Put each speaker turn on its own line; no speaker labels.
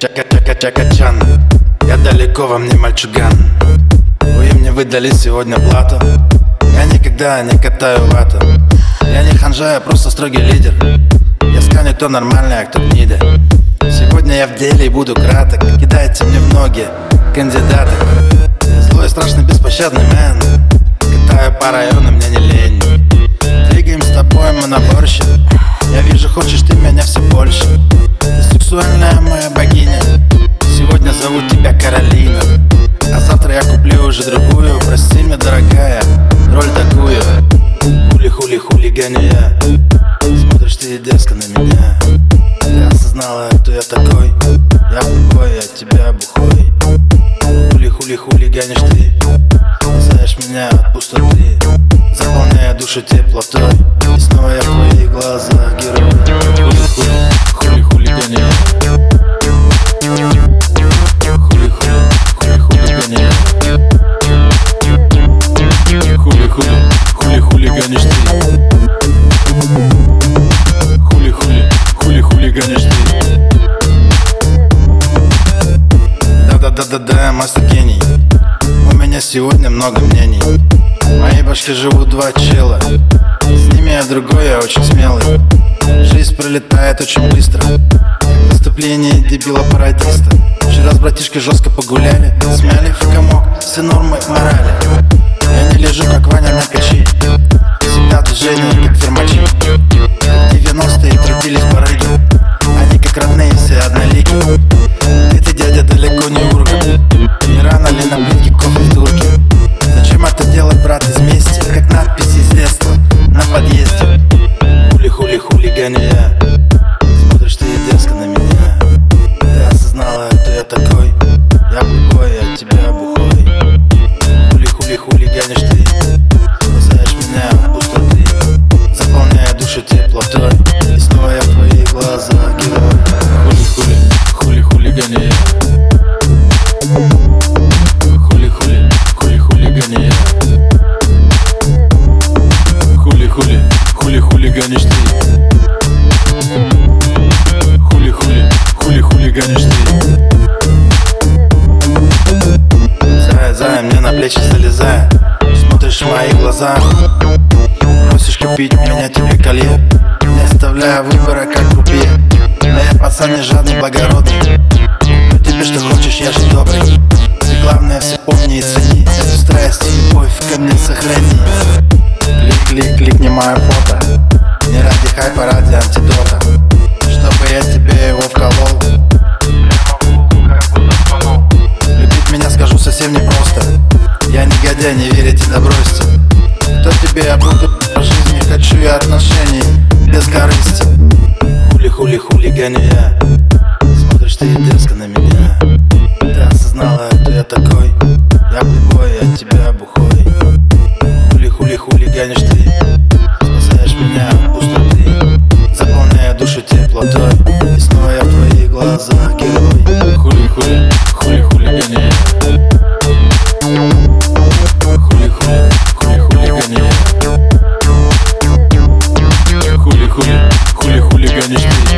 Чака-чака-чака-чан Я далеко, во мне мальчуган. Вы мне выдали сегодня плату. Я никогда не катаю вату Я не ханжа, я просто строгий лидер. Я сканю, кто нормальный, а кто гнида. Сегодня я в деле и буду краток. Кидайте мне в ноги кандидаток. Злой, страшный, беспощадный мэн. Катаю по району, мне не лень. Двигаем с тобой мы наборщик Я вижу, хочешь ты меня все больше сексуальная моя богиня. Сегодня зовут тебя Каролина. А завтра я куплю уже другую. Прости меня, дорогая, роль такую. Хули-хули-хулиганю я. Смотришь ты дерзко на меня. Ты осознала, кто я такой. Я бухой, я тебя бухой. Хули-хули-хулиганишь ты. Спасаешь меня от пустоты. Заполняя душу теплотой. И снова Да-да-да-да-да, мастер гений. У меня сегодня много мнений. Моей башке живут два чела. С ними я другой, я очень смелый. Жизнь пролетает очень быстро. Выступление дебила-пародиста Вчера с братишкой жестко погуляли. Смяли в комок все нормы морали. Я не лежу, как Ваня на печи Всегда движение, как фермачи теплотой И снова я в твоих глазах герой Хули-хули, хули-хулиганю я Хули-хули, хули-хулиганю я Хули-хули, хули-хулиганишь ты. Хули-хули, хули-хулиганишь ты. Зая, зая, мне на плечи залезая Смотришь в мои глаза Просишь купить меня тебе колье Не оставляя выбора, как купе Но я пацан не жадный, благородный Ну тебе что хочешь, я же добрый. Ты главное все помни и цени. Эту страсть и любовь ко мне сохрани. Клик, клик, кликни мое фото. Не ради хайпа, ради антидота. Чтобы я тебе его вколол. Любить меня скажу совсем непросто. Я негодяй, не верите, да бросьте. Кто тебе буду любовью отношений без корысти. Хули-хули-хули, хулигания Смотришь ты дерзко на меня. Ты осознала, кто я такой. Я плебой, я тебя бухой. Yeah. this.